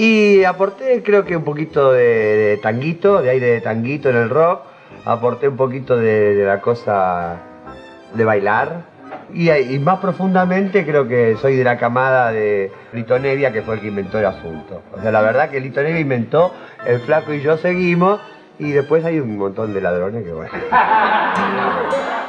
Y aporté creo que un poquito de, tanguito, de aire de tanguito en el rock, aporté un poquito de, la cosa de bailar. Y, más profundamente creo que soy de la camada de Lito Nevia, que fue el que inventó el asunto. O sea, la verdad que Lito Nevia inventó, el flaco y yo seguimos, y después hay un montón de ladrones que bueno.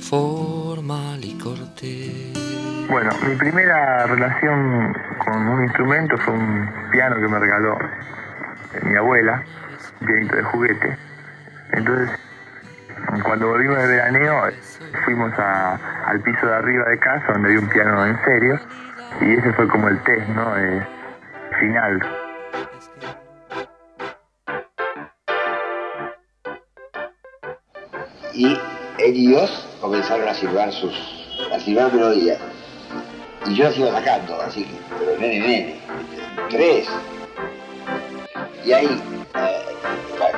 formal y cortés. Bueno, mi primera relación con un instrumento fue un piano que me regaló mi abuela, pianito de juguete. Entonces, cuando volvimos de veraneo, fuimos al piso de arriba de casa donde había un piano en serio y ese fue como el test, ¿no? final. Y Dios comenzaron a silbar sus, a silbar melodías. Y yo iba sacando, así que, pero nene, nene, tres. Y ahí, eh,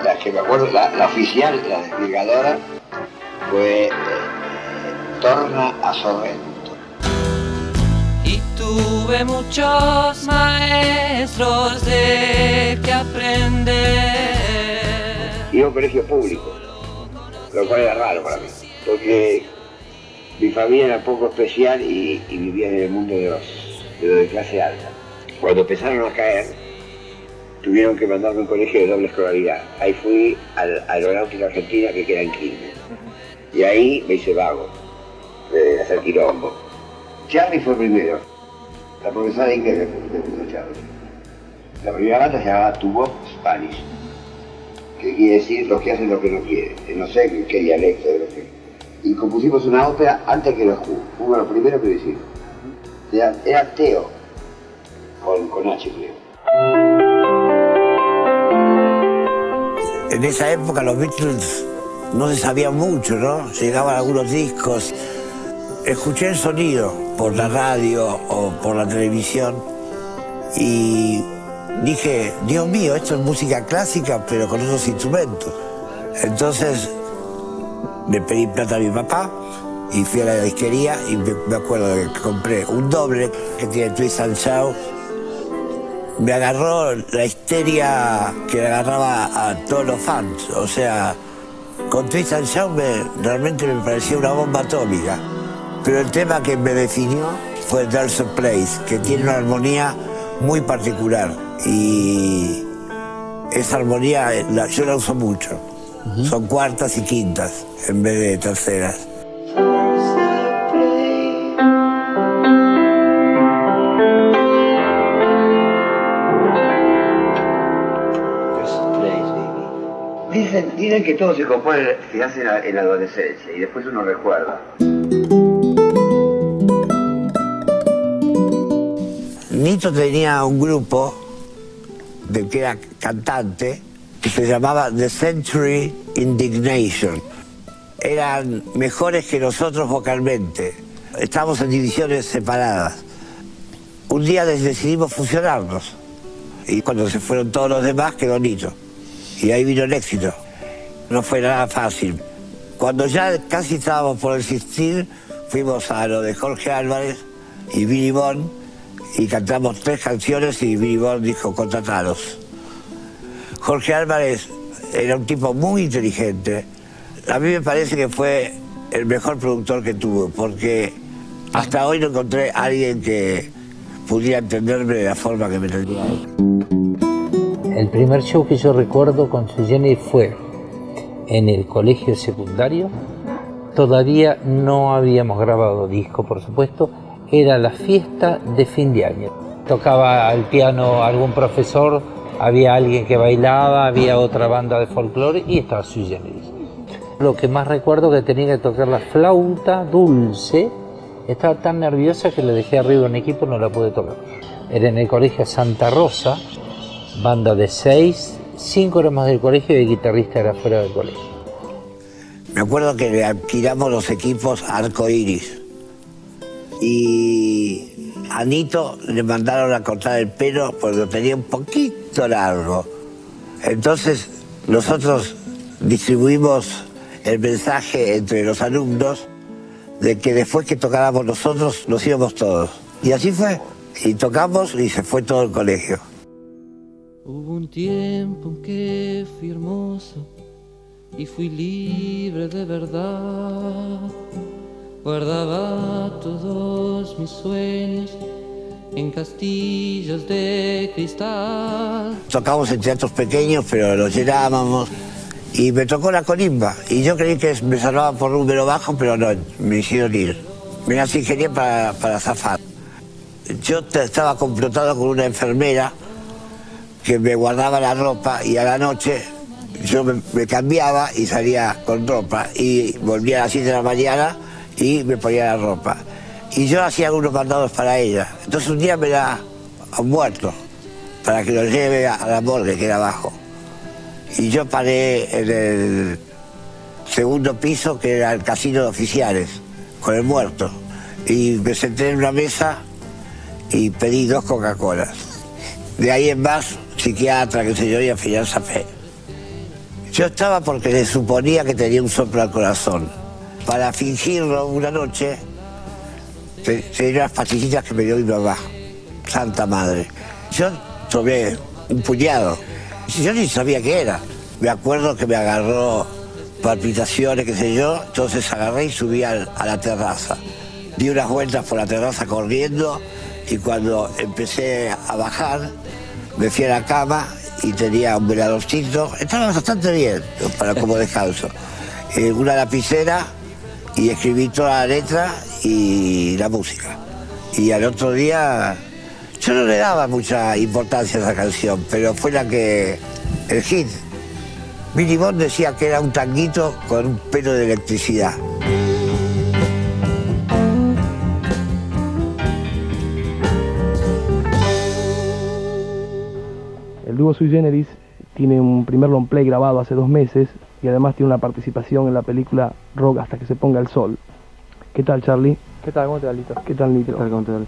la, que me acuerdo, la, oficial, la desvirgadora, fue eh, Torna a Sorrento. Y tuve muchos maestros de que aprender. Y un colegio público, lo cual era raro para mí porque mi familia era poco especial y, vivía en el mundo de los, de clase alta. Cuando empezaron a caer, tuvieron que mandarme a un colegio de doble escolaridad. Ahí fui al Aeronáutica Argentina que queda en Quilmes. Y ahí me hice vago, de hacer quilombo. Charlie fue primero, la profesora de inglés Charlie. La primera banda se llamaba Tubo Spanish, que quiere decir los que hacen lo que no quieren. No sé qué dialecto de lo que y compusimos una ópera antes que los Who. Fue lo primero que hicimos. Era, Teo, con, con H creo. En esa época los Beatles no se sabía mucho, ¿no? Llegaban algunos discos. Escuché el sonido por la radio o por la televisión y dije, Dios mío, esto es música clásica, pero con esos instrumentos. Entonces le pedí plata a mi papá y fui a la disquería y me, acuerdo que compré un doble que tiene Twist and Shout. Me agarró la histeria que agarraba a todos los fans. O sea, con Twist and Shout realmente me parecía una bomba atómica. Pero el tema que me definió fue There's a Place, que tiene una armonía muy particular. Y esa armonía yo la uso mucho. Son cuartas y quintas en vez de terceras. Dicen, dicen que todo se compone, se hace en la, adolescencia y después uno recuerda. Nito tenía un grupo de que era cantante que se llamaba The Century Indignation. Eran mejores que nosotros vocalmente. Estábamos en divisiones separadas. Un día decidimos fusionarnos. Y cuando se fueron todos los demás, quedó Nito. Y ahí vino el éxito. No fue nada fácil. Cuando ya casi estábamos por existir, fuimos a lo de Jorge Álvarez y Billy Bond y cantamos tres canciones y Billy Bond dijo, contrataros. Jorge Álvarez era un tipo muy inteligente. A mí me parece que fue el mejor productor que tuvo, porque hasta hoy no encontré a alguien que pudiera entenderme de la forma que me entendía El primer show que yo recuerdo con su Jenny fue en el colegio secundario. Todavía no habíamos grabado disco, por supuesto. Era la fiesta de fin de año. Tocaba al piano algún profesor había alguien que bailaba, había otra banda de folclore y estaba Sui Generis. Lo que más recuerdo que tenía que tocar la flauta dulce, estaba tan nerviosa que le dejé arriba un equipo y no la pude tocar. Era en el colegio Santa Rosa, banda de seis, cinco éramos del colegio y el guitarrista era fuera del colegio. Me acuerdo que le alquilamos los equipos arco iris y a Nito le mandaron a cortar el pelo porque lo tenía un poquito largo. Entonces nosotros distribuimos el mensaje entre los alumnos de que después que tocáramos nosotros nos íbamos todos. Y así fue. Y tocamos y se fue todo el colegio. Hubo un tiempo en que fui hermoso y fui libre de verdad. Guardaba todos mis sueños en castillos de cristal. Tocamos en teatros pequeños, pero los llenábamos. Y me tocó la colimba. Y yo creí que me salvaba por número bajo, pero no, me hicieron ir. Me las para, para zafar. Yo estaba complotado con una enfermera que me guardaba la ropa y a la noche yo me, me cambiaba y salía con ropa y volvía a las 7 de la mañana y me ponía la ropa. Y yo hacía algunos mandados para ella. Entonces un día me la han muerto para que lo lleve a, a la morgue que era abajo. Y yo paré en el segundo piso que era el casino de oficiales con el muerto. Y me senté en una mesa y pedí dos Coca-Colas. De ahí en más, psiquiatra, qué sé yo, y al fe. Yo estaba porque le suponía que tenía un soplo al corazón. Para fingirlo una noche, te- tenía unas pastillitas que me dio mi mamá, Santa Madre. Yo tomé un puñado. Yo ni sabía qué era. Me acuerdo que me agarró palpitaciones, qué sé yo, entonces agarré y subí al- a la terraza. Di unas vueltas por la terraza corriendo y cuando empecé a bajar, me fui a la cama y tenía un veladorcito. Estaba bastante bien para como descanso. Eh, una lapicera y escribí toda la letra y la música. Y al otro día, yo no le daba mucha importancia a esa canción, pero fue la que, el hit. Billy Bond decía que era un tanguito con un pelo de electricidad. El dúo Sui Generis tiene un primer long play grabado hace dos meses y además tiene una participación en la película Rock hasta que se ponga el sol. ¿Qué tal, Charlie? ¿Qué tal? ¿Cómo te va, Lito? ¿Qué tal, Nitro? ¿Cómo te va?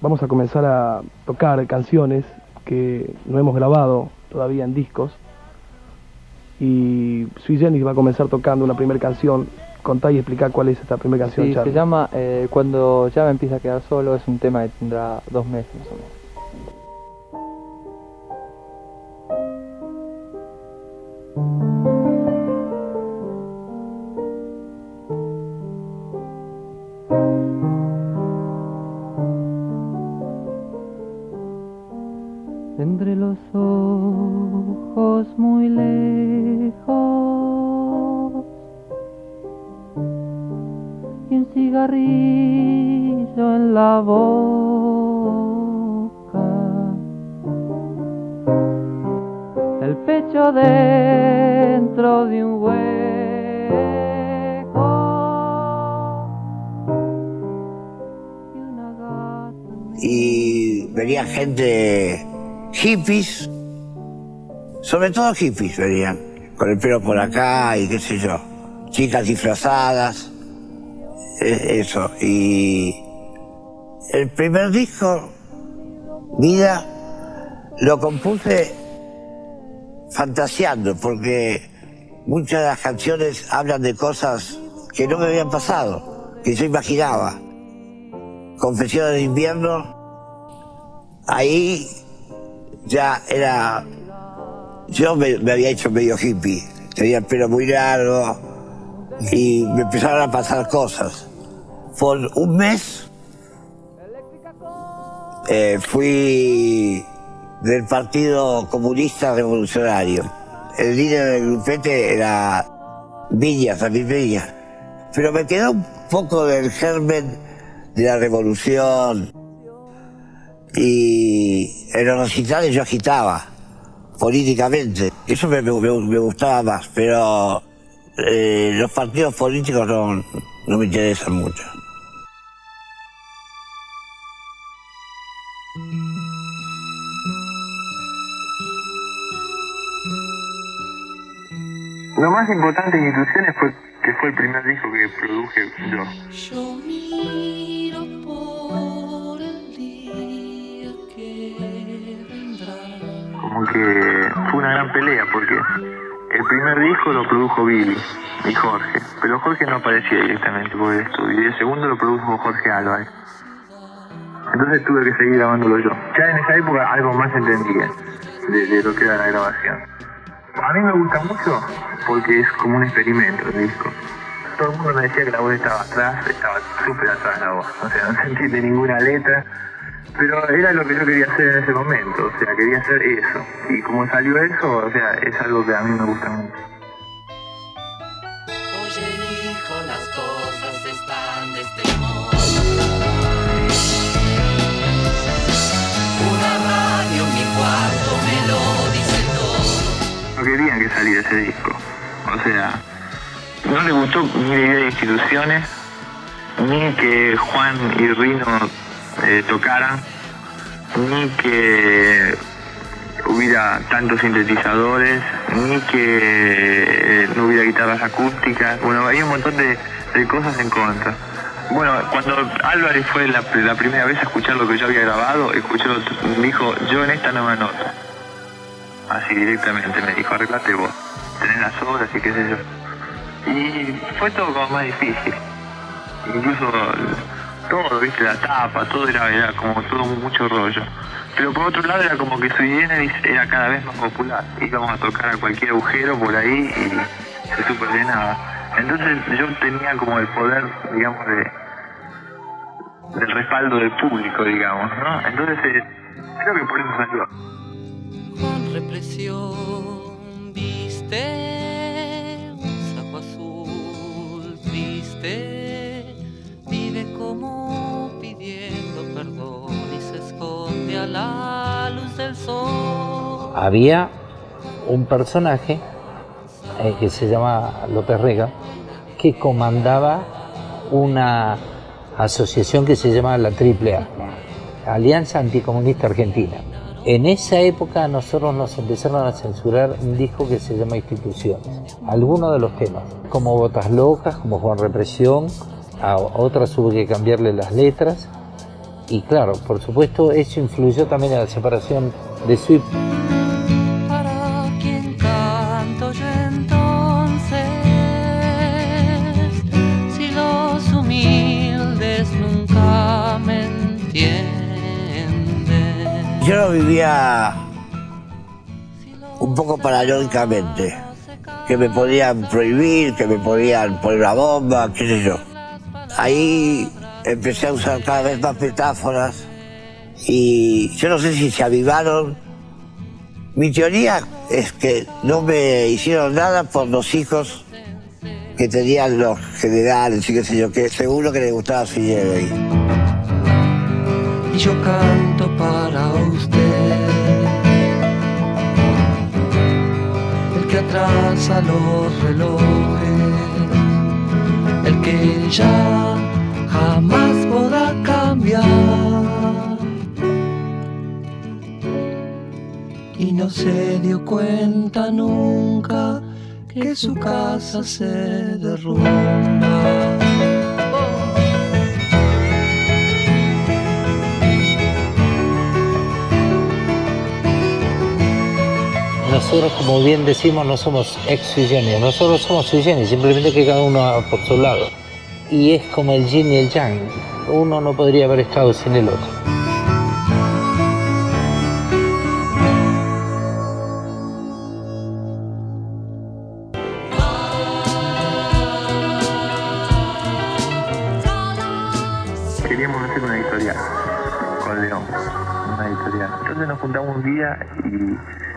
Vamos a comenzar a tocar canciones que no hemos grabado todavía en discos. Y Sui Generis va a comenzar tocando una primera canción. Contá y explicar cuál es esta primera canción, Sí, Charlie. se llama eh, Cuando ya me empieza a quedar solo, es un tema que tendrá dos meses más o menos. Entre gente hippies, sobre todo hippies venían, con el pelo por acá y qué sé yo, chicas disfrazadas, e- eso. Y el primer disco, Vida, lo compuse fantaseando, porque muchas de las canciones hablan de cosas que no me habían pasado, que yo imaginaba. Confesiones de invierno, ahí ya era. Yo me, había hecho medio hippie, tenía el pelo muy largo y me empezaron a pasar cosas. Por un mes eh, fui del Partido Comunista Revolucionario. El líder del grupete era Villa, Samir Villa. Pero me quedó un poco del germen de la revolución. Y en los recitales yo agitaba políticamente. Eso me, me- me gustaba más, pero eh, los partidos políticos no, no me interesan mucho. Lo más importante en Intuiciones fue que fue el primer disco que produje yo. Como que fue una gran pelea porque el primer disco lo produjo Billy y Jorge, pero Jorge no aparecía directamente por el estudio y el segundo lo produjo Jorge Álvarez. Entonces tuve que seguir grabándolo yo. Ya en esa época algo más entendía de, de lo que era la grabación. A mí me gusta mucho porque es como un experimento el disco. Todo el mundo me decía que la voz estaba atrás, estaba súper atrás la voz, o sea, no se entiende ninguna letra, pero era lo que yo quería hacer en ese momento, o sea, quería hacer eso. Y como salió eso, o sea, es algo que a mí me gusta mucho. Oye hijo, las cosas están de este modo. Una radio en mi cuarto me lo dice todo. No querían que saliera ese disco. O sea, no le gustó ni la idea de instituciones, ni que Juan y Rino eh, tocaran, ni que hubiera tantos sintetizadores, ni que eh, no hubiera guitarras acústicas. Bueno, hay un montón de, de cosas en contra. Bueno, cuando Álvarez fue la, la primera vez a escuchar lo que yo había grabado, escuchó, me dijo, yo en esta no me anoto. Así directamente me dijo, arreglate vos, tenés las obras y qué sé yo. Y fue todo como más difícil. Incluso todo, viste, la tapa, todo era, era como todo mucho rollo. Pero por otro lado era como que Sui Generis era cada vez más popular. Íbamos a tocar a cualquier agujero por ahí y se super llenaba. Entonces yo tenía como el poder, digamos, de del respaldo del público, digamos, ¿no? Entonces eh, creo que por eso salió. Con represión viste un saco azul como pidiendo perdón y se esconde a la luz del sol. Había un personaje eh, que se llama López Rega, que comandaba una asociación que se llama la AAA, Alianza Anticomunista Argentina. En esa época nosotros nos empezaron a censurar un disco que se llama Instituciones, algunos de los temas, como Botas Locas, como Juan Represión, a otras hubo que cambiarle las letras, y claro, por supuesto eso influyó también en la separación de Sweep. Para quien canto yo entonces, si los humildes nunca me entienden. Yo lo vivía un poco paranoicamente, que me podían prohibir, que me podían poner una bomba, qué sé yo. Ahí empecé a usar cada vez más metáforas y yo no sé si se avivaron. Mi teoría es que no me hicieron nada por los hijos que tenían los generales y qué sé yo, que seguro que les gustaba Fidel. y yo canto para usted. El que atrasa los relojes, el que ya jamás podrá cambiar. Y no se dio cuenta nunca que su casa se derrumba. Nosotros, como bien decimos, no somos ex nosotros somos generis, simplemente que cada uno por su lado. Y es como el yin y el yang, uno no podría haber estado sin el otro. Queríamos hacer una editorial con León, una editorial. Entonces nos juntamos un día y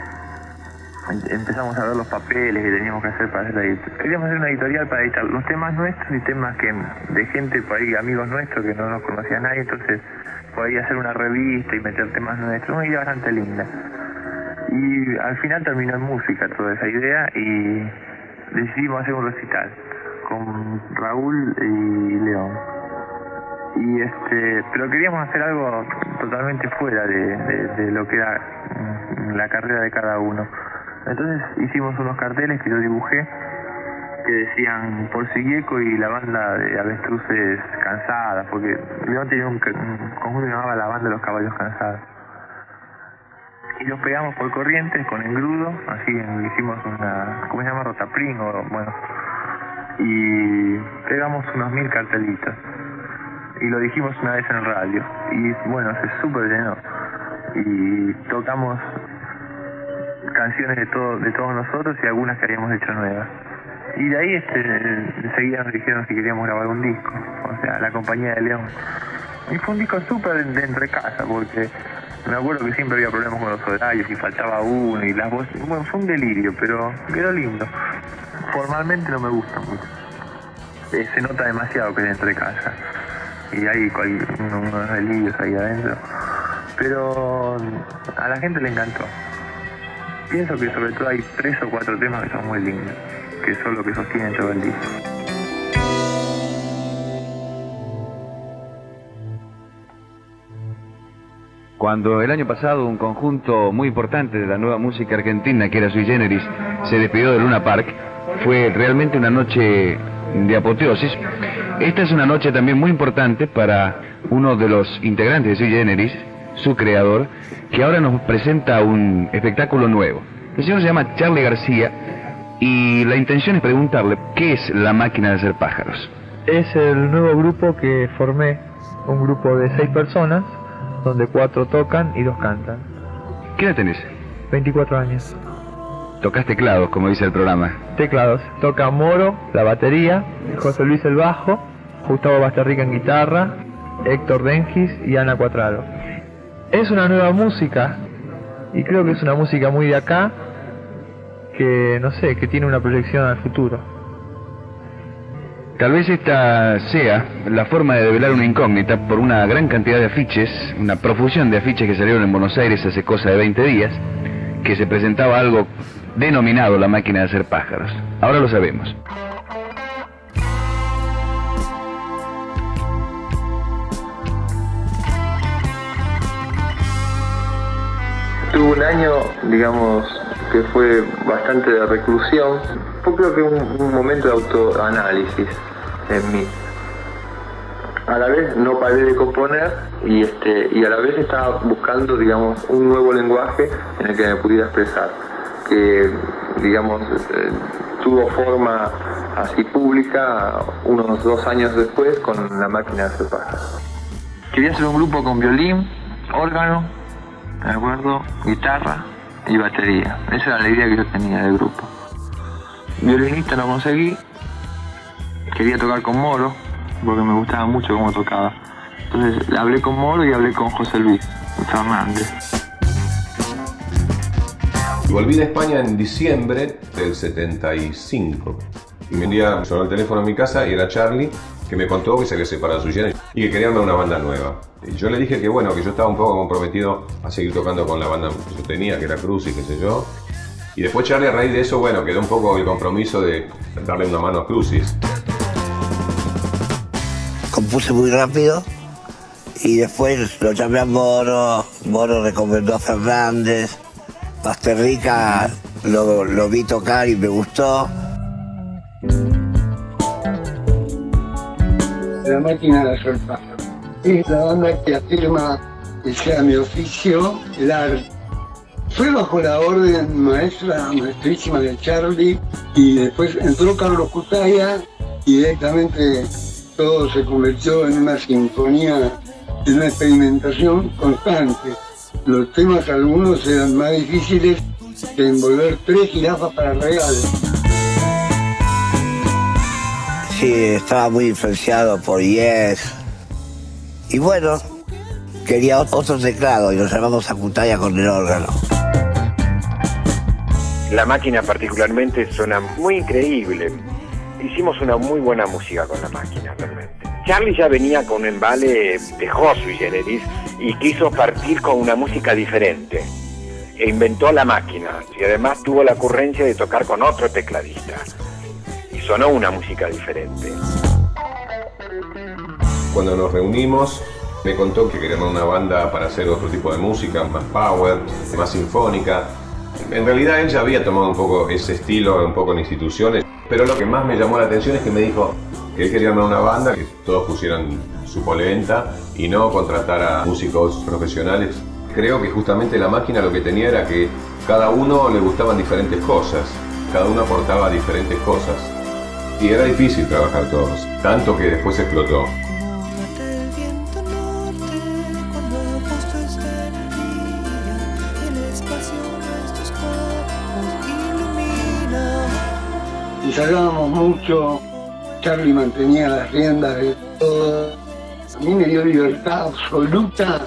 empezamos a ver los papeles que teníamos que hacer para hacer la editorial. Queríamos hacer una editorial para editar los temas nuestros y temas que de gente por ahí, amigos nuestros que no nos conocía nadie, entonces por ahí hacer una revista y meter temas nuestros, una idea bastante linda. Y al final terminó en música toda esa idea y decidimos hacer un recital con Raúl y León. Y este, pero queríamos hacer algo totalmente fuera de, de- lo que era mm, la carrera de cada uno. Entonces hicimos unos carteles que yo dibujé que decían por Siguieco y la banda de avestruces cansadas, porque León tenía un, un conjunto que llamaba la banda de los caballos cansados. y los pegamos por corrientes con engrudo, así hicimos una, ¿cómo se llama? Rotapring o bueno, y pegamos unos mil cartelitos y lo dijimos una vez en radio y bueno, se súper llenó y tocamos canciones de todo, de todos nosotros y algunas que habíamos hecho nuevas. Y de ahí este, enseguida nos dijeron si queríamos grabar un disco, o sea, la compañía de León. Y fue un disco súper de, entre casa, porque me acuerdo que siempre había problemas con los horarios y faltaba uno y las voces. Bueno, fue un delirio, pero quedó lindo. Formalmente no me gusta mucho. Eh, se nota demasiado que es entre casa. Y hay unos delirios ahí adentro. Pero a la gente le encantó. Pienso que sobre todo hay tres o cuatro temas que son muy lindos, que son lo que sostienen todo el disco. Cuando el año pasado un conjunto muy importante de la nueva música argentina, que era Sui Generis, se despidió de Luna Park, fue realmente una noche de apoteosis. Esta es una noche también muy importante para uno de los integrantes de Sui Generis, su creador, que ahora nos presenta un espectáculo nuevo. El señor se llama Charlie García y la intención es preguntarle qué es la máquina de hacer pájaros. Es el nuevo grupo que formé, un grupo de seis personas, donde cuatro tocan y dos cantan. ¿Qué edad tenés? 24 años. Tocas teclados, como dice el programa. Teclados. Toca Moro, la batería, José Luis el bajo, Gustavo Bastarrica en guitarra, Héctor Dengis y Ana Cuatraro. Es una nueva música y creo que es una música muy de acá que no sé, que tiene una proyección al futuro. Tal vez esta sea la forma de develar una incógnita por una gran cantidad de afiches, una profusión de afiches que salieron en Buenos Aires hace cosa de 20 días, que se presentaba algo denominado la máquina de hacer pájaros. Ahora lo sabemos. Tuve un año, digamos, que fue bastante de reclusión. Fue creo que un, un momento de autoanálisis en mí. A la vez no paré de componer y, este, y a la vez estaba buscando, digamos, un nuevo lenguaje en el que me pudiera expresar. Que, digamos, eh, tuvo forma así pública unos dos años después con la máquina de hacer pájaros. Quería hacer un grupo con violín, órgano, ¿de acuerdo? Guitarra y batería. Esa era la idea que yo tenía del grupo. Violinista no conseguí. Quería tocar con Moro, porque me gustaba mucho cómo tocaba. Entonces hablé con Moro y hablé con José Luis Fernández. Volví de España en diciembre del 75. Y un día sonó el teléfono a mi casa y era Charlie que me contó que se había separado su Jenny y que quería armar una banda nueva. Y yo le dije que bueno, que yo estaba un poco comprometido a seguir tocando con la banda que yo tenía, que era Cruz y qué sé yo. Y después Charlie a raíz de eso, bueno, quedó un poco el compromiso de darle una mano a Crucis. Compuse muy rápido y después lo llamé a Moro, Moro recomendó a Fernández, Pasterrica lo, lo vi tocar y me gustó. Máquina de hacer pájaros. Es la banda que afirma que sea mi oficio, el arte. Fue bajo la orden maestra, maestrísima de Charlie, y después entró Carlos Cutaya y directamente todo se convirtió en una sinfonía, en una experimentación constante. Los temas algunos eran más difíciles que envolver tres jirafas para regal. Sí, estaba muy influenciado por Yes. Y bueno, quería otro teclado y nos llamamos a Cutaya con el órgano. La máquina particularmente suena muy increíble. Hicimos una muy buena música con la máquina realmente. Charlie ya venía con un embale, dejó su generis y quiso partir con una música diferente. E inventó la máquina y además tuvo la ocurrencia de tocar con otro tecladista. Sonó una música diferente. Cuando nos reunimos, me contó que quería armar una banda para hacer otro tipo de música, más power, más sinfónica. En realidad él ya había tomado un poco ese estilo, un poco en instituciones, pero lo que más me llamó la atención es que me dijo que él quería una banda, que todos pusieran su polenta y no contratar a músicos profesionales Creo que justamente la máquina lo que tenía era que cada uno le gustaban diferentes cosas, cada uno aportaba diferentes cosas. Y era difícil trabajar todos, tanto que después explotó. Ensayábamos mucho, Charlie mantenía las riendas de todo. A mí me dio libertad absoluta.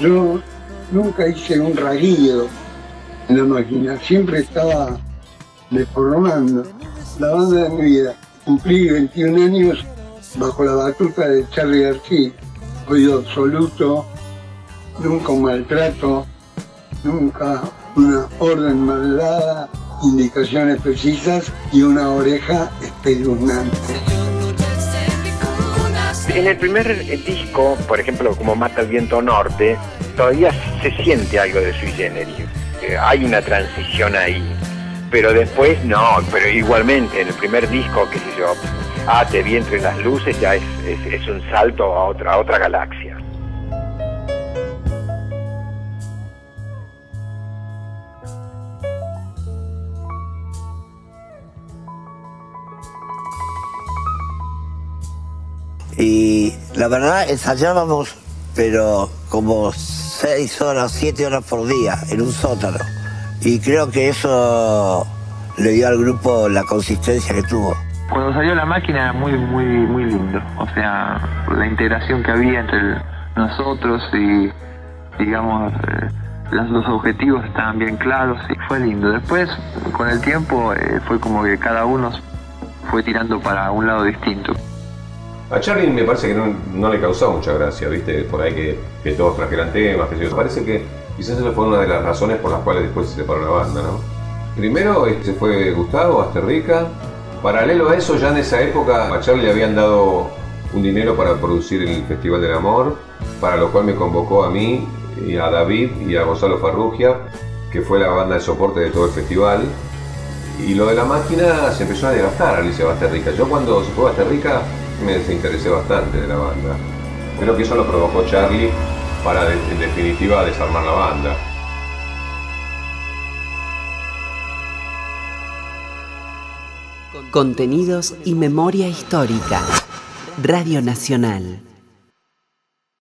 Yo nunca hice un raguido en la máquina, siempre estaba desprogramando la banda de mi vida. Cumplí 21 años bajo la batuta de Charlie García. Oído absoluto, nunca un maltrato, nunca una orden mal dada, indicaciones precisas y una oreja espeluznante. En el primer disco, por ejemplo, como Mata el Viento Norte, todavía se siente algo de sui generis. Eh, hay una transición ahí. Pero después no, pero igualmente en el primer disco, qué sé yo, Ah, te vi entre las luces, ya es, es, un salto a otra, a otra galaxia. Y la verdad ensayábamos, pero como seis horas, siete horas por día en un sótano. Y creo que eso le dio al grupo la consistencia que tuvo. Cuando salió la máquina era muy, muy, muy lindo. O sea, la integración que había entre nosotros y, digamos, eh, los, los objetivos estaban bien claros y fue lindo. Después, con el tiempo, eh, fue como que cada uno fue tirando para un lado distinto. A Charlie me parece que no, no le causó mucha gracia, ¿viste? Por ahí que, que todos trajeran temas, que yo. Parece que quizás esa fue una de las razones por las cuales después se separó la banda, ¿no? Primero este, se fue Gustavo a Rica. Paralelo a eso, ya en esa época a Charlie le habían dado un dinero para producir el Festival del Amor, para lo cual me convocó a mí y a David y a Gonzalo Farrugia, que fue la banda de soporte de todo el festival. Y lo de la máquina se empezó a desgastar Alicia Basterrica. Yo cuando se fue a Basterrica me desinteresé bastante de la banda. Creo que eso lo provocó Charlie para en definitiva desarmar la banda. Contenidos y memoria histórica. Radio Nacional.